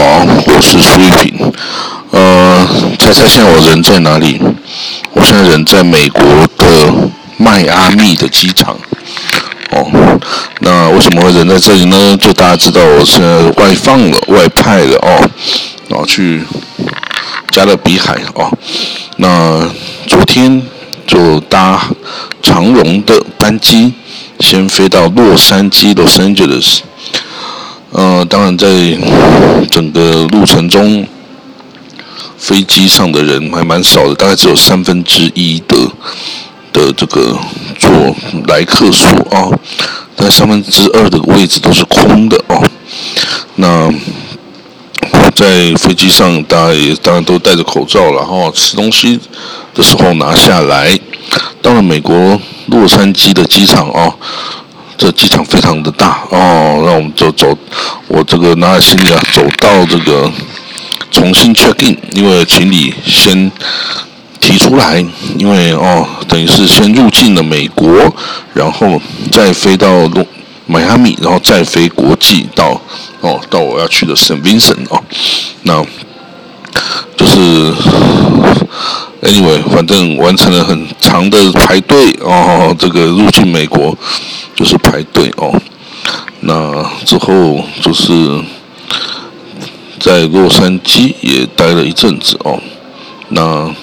好，我是苏一平。呃，猜猜现在我人在哪里？我现在人在美国的迈阿密的机场。哦，那为什么会人在这里呢？就大家知道我现在外放了、外派了哦，然后去加勒比海哦。那昨天就搭长荣的班机，先飞到洛杉矶 （Los Angeles）。呃，当然，在整个路程中，飞机上的人还蛮少的，大概只有三分之一的的这个坐来客数啊，但三分之二的位置都是空的哦。那在飞机上，大家也当然都戴着口罩，然后吃东西的时候拿下来。到了美国洛杉矶的机场哦。这机场非常的大哦，那我们就走，我这个拿着行李啊，走到这个重新 check in，因为行李先提出来，因为哦，等于是先入境了美国，然后再飞到洛迈阿密，然后再飞国际到哦到我要去的圣 Vincent 哦，那就是 anyway，反正完成了很长的排队哦，这个入境美国。就是排队哦，那之后就是在洛杉矶也待了一阵子哦，那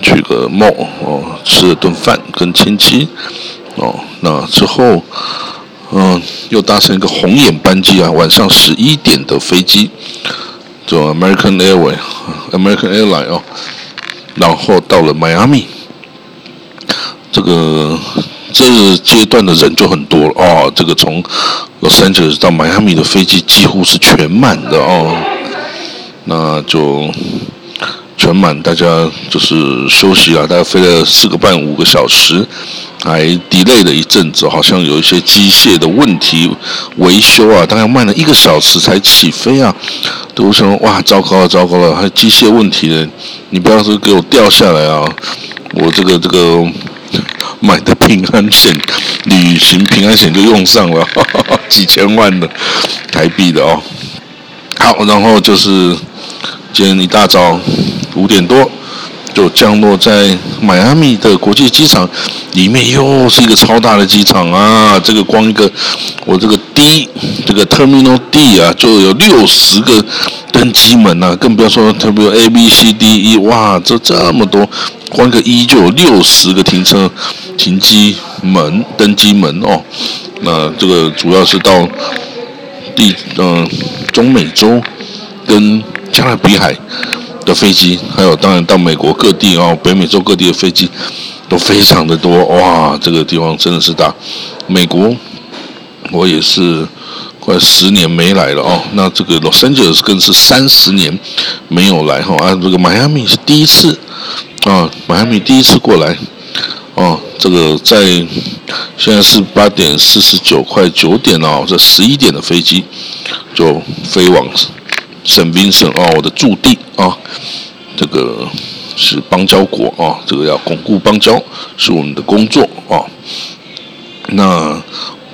去个 mall 哦，吃了顿饭跟亲戚哦，那之后嗯又搭乘一个红眼班机啊，晚上十一点的飞机，就 American Airway American Airline 哦，然后到了迈阿密，这个。这阶段的人就很多了哦，这个从 Los Angeles 到迈阿密的飞机几乎是全满的哦，那就全满，大家就是休息啊，大概飞了四个半五个小时，还 delay 了一阵子，好像有一些机械的问题维修啊，大概慢了一个小时才起飞啊，都想哇，糟糕了，糟糕了，还机械问题呢，你不要说给我掉下来啊，我这个这个。买的平安险，旅行平安险就用上了，几千万的台币的哦。好，然后就是今天一大早五点多就降落在迈阿密的国际机场，里面又是一个超大的机场啊！这个光一个我这个 D 这个 Terminal D 啊，就有六十个登机门啊，更不要说特别 A B C D E，哇，这这么多。光个一就有六十个停车停机门登机门哦，那这个主要是到地嗯中美洲跟加勒比海的飞机，还有当然到美国各地哦，北美洲各地的飞机都非常的多哇，这个地方真的是大。美国我也是快十年没来了哦，那这个洛杉矶更是三十年没有来哈啊，这个迈阿密是第一次。啊，迈阿密第一次过来，哦，这个在现在是八点四十九快九点哦，这十一点的飞机就飞往圣宾省哦，我的驻地啊，这个是邦交国啊，这个要巩固邦交是我们的工作啊，那。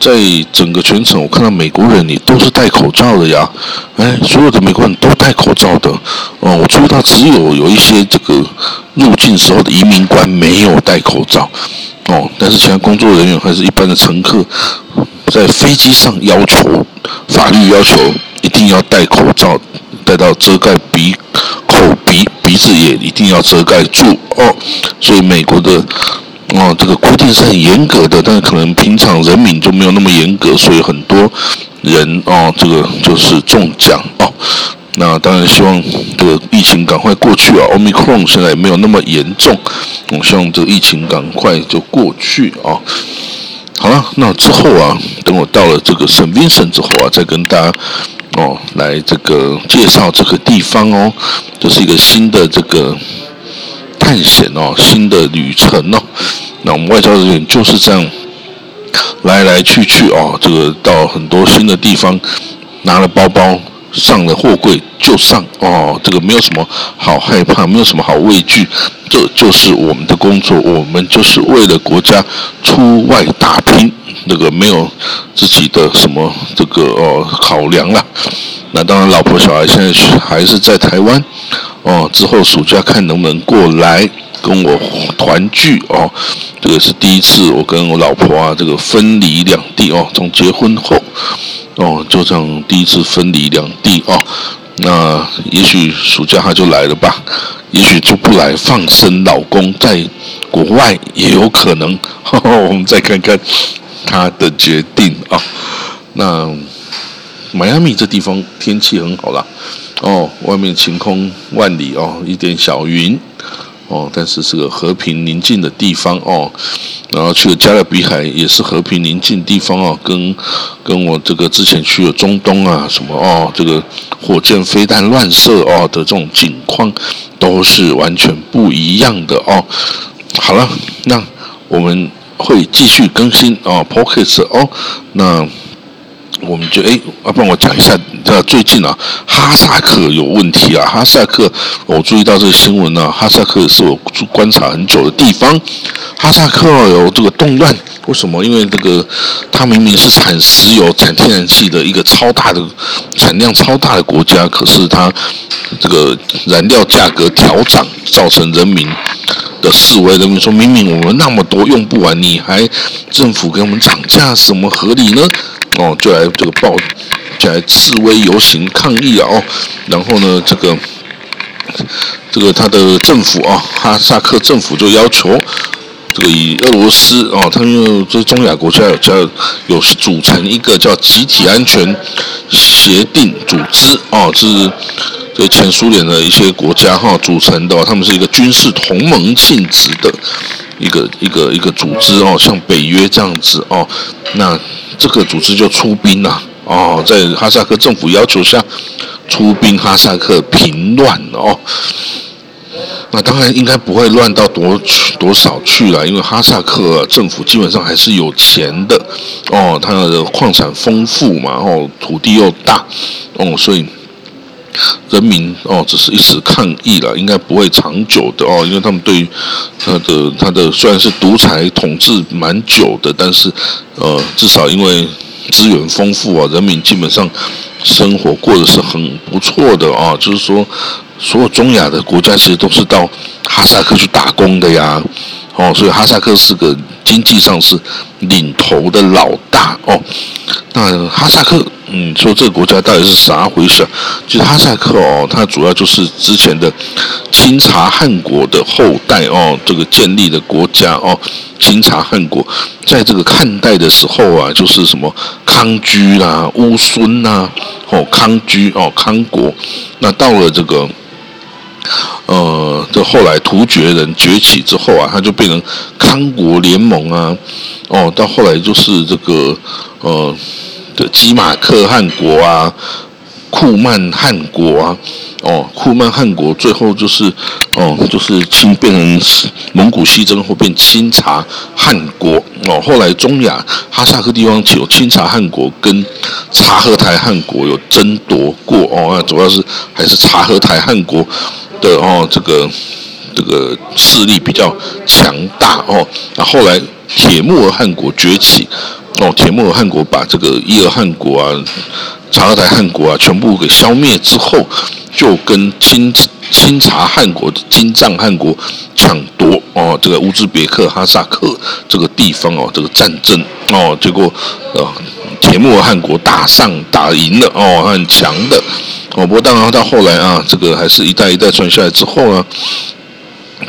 在整个全程，我看到美国人，你都是戴口罩的呀。哎，所有的美国人都戴口罩的。哦，我注意到只有有一些这个入境时候的移民官没有戴口罩。哦，但是其他工作人员还是一般的乘客，在飞机上要求法律要求一定要戴口罩，戴到遮盖鼻、口、鼻、鼻子也一定要遮盖住。哦，所以美国的。哦，这个规定是很严格的，但是可能平常人民就没有那么严格，所以很多人哦，这个就是中奖哦。那当然希望这个疫情赶快过去啊，Omicron 现在也没有那么严重，我希望这个疫情赶快就过去啊。好了，那之后啊，等我到了这个圣 Vincent 之后啊，再跟大家哦来这个介绍这个地方哦，这是一个新的这个。探险哦，新的旅程哦，那我们外交人员就是这样来来去去哦，这个到很多新的地方，拿了包包上了货柜就上哦，这个没有什么好害怕，没有什么好畏惧，这就是我们的工作，我们就是为了国家出外打拼，那个没有自己的什么这个哦考量了。那当然，老婆小孩现在还是在台湾哦，之后暑假看能不能过来跟我团聚哦。这个是第一次我跟我老婆啊这个分离两地哦，从结婚后哦就这样第一次分离两地哦。那也许暑假他就来了吧。也许就不来放生老公在国外也有可能，我们再看看他的决定啊。那迈阿密这地方天气很好啦，哦，外面晴空万里哦，一点小云。哦，但是是个和平宁静的地方哦，然后去了加勒比海也是和平宁静地方哦，跟跟我这个之前去了中东啊什么哦，这个火箭飞弹乱射哦的这种景况都是完全不一样的哦。好了，那我们会继续更新哦，Pockets 哦，那。我们就哎，要不然我讲一下，这最近啊，哈萨克有问题啊。哈萨克，我注意到这个新闻呢。哈萨克是我观察很久的地方。哈萨克有这个动乱，为什么？因为这个它明明是产石油、产天然气的一个超大的产量超大的国家，可是它这个燃料价格调涨，造成人民的示威。人民说明明我们那么多用不完，你还政府给我们涨价，什么合理呢？哦，就来这个报，就来示威游行抗议啊！哦，然后呢，这个这个他的政府啊，哈萨克政府就要求这个以俄罗斯啊，他们这中亚国家有叫有组成一个叫集体安全协定组织啊，是这前苏联的一些国家哈组成的，他们是一个军事同盟性质的一个一个一个组织哦，像北约这样子哦，那。这个组织就出兵了哦，在哈萨克政府要求下出兵哈萨克平乱哦。那当然应该不会乱到多多少去了，因为哈萨克政府基本上还是有钱的哦，它的矿产丰富嘛，哦，土地又大哦，所以。人民哦，只是一时抗议了，应该不会长久的哦，因为他们对他的他的虽然是独裁统治蛮久的，但是呃，至少因为资源丰富啊，人民基本上生活过得是很不错的啊。就是说，所有中亚的国家其实都是到哈萨克去打工的呀，哦，所以哈萨克是个经济上是领头的老大哦。那哈萨克。嗯，说这个国家到底是啥回事？其实哈萨克哦，它主要就是之前的清查汗国的后代哦，这个建立的国家哦，清查汗国，在这个汉代的时候啊，就是什么康居啦、乌孙呐，哦，康居哦，康国。那到了这个，呃，这后来突厥人崛起之后啊，他就变成康国联盟啊，哦，到后来就是这个，呃。的吉马克汗国啊，库曼汗国啊，哦，库曼汗国最后就是哦，就是清变成蒙古西征后变清查汗国哦，后来中亚哈萨克地方有清查汗国跟察合台汗国有争夺过哦，那主要是还是察合台汗国的哦，这个这个势力比较强大哦，那后来铁木儿汗国崛起。哦，铁木尔汗国把这个伊尔汗国啊、察合台汗国啊全部给消灭之后，就跟清清查汗国的金帐汗国抢夺哦，这个乌兹别克、哈萨克这个地方哦，这个战争哦，结果呃，铁木尔汗国打上打赢了哦，很强的哦。不过当然到后来啊，这个还是一代一代传下来之后呢，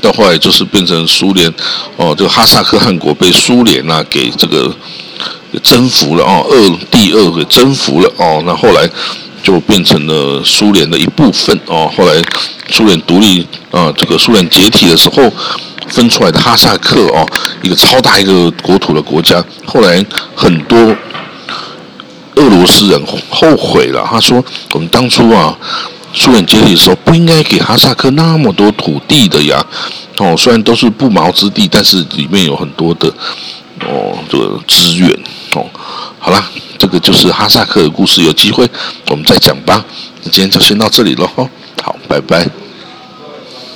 到后来就是变成苏联哦，这个哈萨克汗国被苏联啊给这个。征服了哦，二第二给征服了哦，那后来就变成了苏联的一部分哦。后来苏联独立啊，这个苏联解体的时候分出来的哈萨克哦，一个超大一个国土的国家。后来很多俄罗斯人后悔了，他说：“我们当初啊，苏联解体的时候不应该给哈萨克那么多土地的呀。哦，虽然都是不毛之地，但是里面有很多的哦这个资源。”哦，好了，这个就是哈萨克的故事，有机会我们再讲吧。今天就先到这里了，哈，好，拜拜。